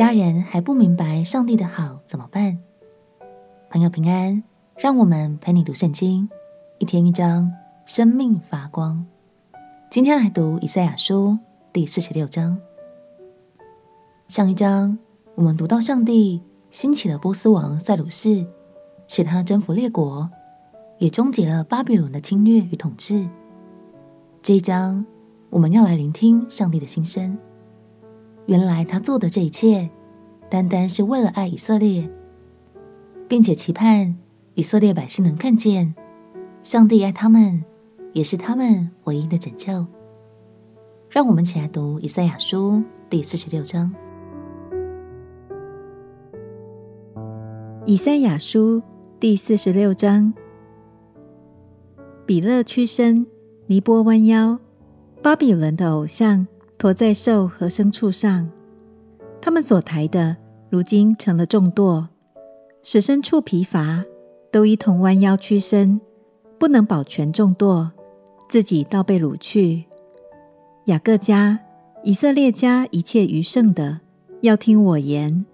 家人还不明白上帝的好怎么办？朋友平安，让我们陪你读圣经，一天一章，生命发光。今天来读以赛亚书第四十六章。上一章我们读到上帝兴起了波斯王塞鲁士，使他征服列国，也终结了巴比伦的侵略与统治。这一章我们要来聆听上帝的心声。原来他做的这一切，单单是为了爱以色列。并且期盼以色列百姓能看见，上帝爱他们，也是他们唯一的拯救。让我们一起来读以赛亚书第四十六章。以赛亚书第四十六章：比勒屈身，尼波弯腰，巴比伦的偶像驮在兽和牲畜上，他们所抬的，如今成了重驮。使牲畜疲乏，都一同弯腰屈身，不能保全重驮，自己倒被掳去。雅各家、以色列家一切余剩的，要听我言。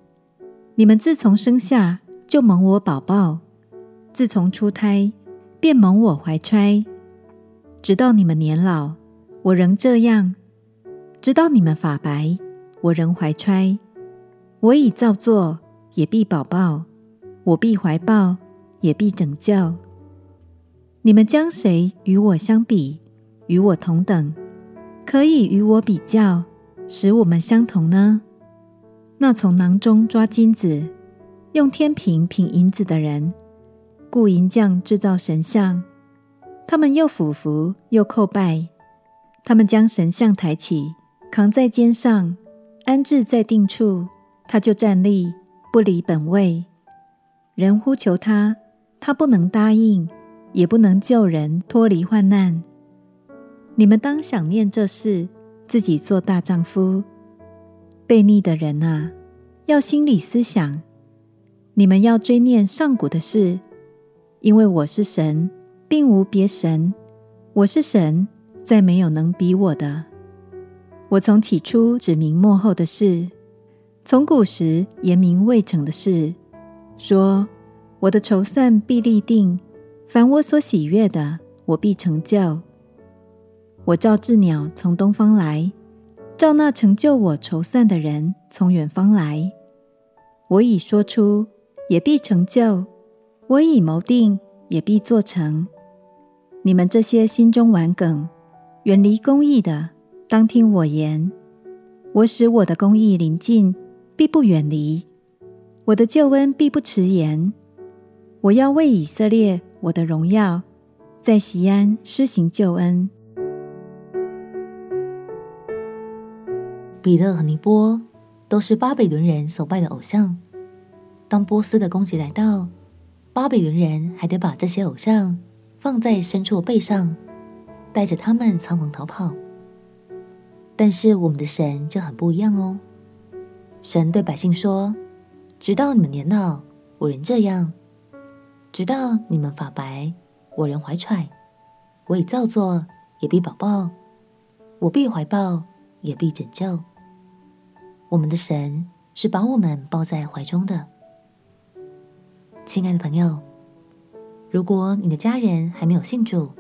你们自从生下就蒙我保抱，自从出胎便蒙我怀揣，直到你们年老，我仍这样；直到你们发白，我仍怀揣。我已造作，也必保抱。我必怀抱，也必拯救。你们将谁与我相比，与我同等，可以与我比较，使我们相同呢？那从囊中抓金子，用天平品银子的人，雇银匠制造神像，他们又俯伏又叩拜，他们将神像抬起，扛在肩上，安置在定处，他就站立，不离本位。人呼求他，他不能答应，也不能救人脱离患难。你们当想念这事，自己做大丈夫。悖逆的人啊，要心里思想。你们要追念上古的事，因为我是神，并无别神。我是神，再没有能比我的。我从起初指明末后的事，从古时言明未成的事。说：“我的筹算必立定，凡我所喜悦的，我必成就。我召雉鸟从东方来，召那成就我筹算的人从远方来。我已说出，也必成就；我已谋定，也必做成。你们这些心中顽梗、远离公义的，当听我言。我使我的公义临近，必不远离。”我的救恩必不迟延，我要为以色列我的荣耀，在西安施行救恩。比勒和尼波都是巴比伦人所拜的偶像。当波斯的攻击来到，巴比伦人还得把这些偶像放在牲畜背上，带着他们仓皇逃跑。但是我们的神就很不一样哦，神对百姓说。直到你们年老，我仍这样；直到你们发白，我仍怀揣。我已造作，也必保抱；我必怀抱，也必拯救。我们的神是把我们抱在怀中的。亲爱的朋友，如果你的家人还没有信主，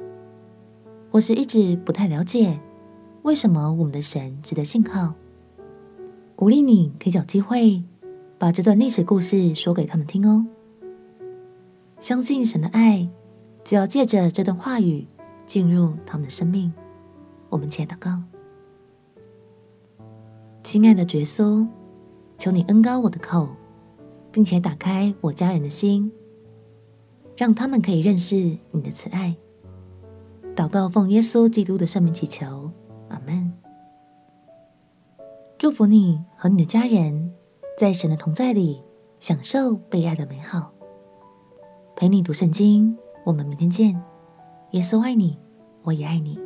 或是一直不太了解为什么我们的神值得信靠，鼓励你可以找机会。把这段历史故事说给他们听哦。相信神的爱，就要借着这段话语进入他们的生命。我们且祷告：亲爱的耶稣，求你恩高我的口，并且打开我家人的心，让他们可以认识你的慈爱。祷告奉耶稣基督的圣名祈求，祝福你和你的家人。在神的同在里，享受被爱的美好。陪你读圣经，我们明天见。耶稣爱你，我也爱你。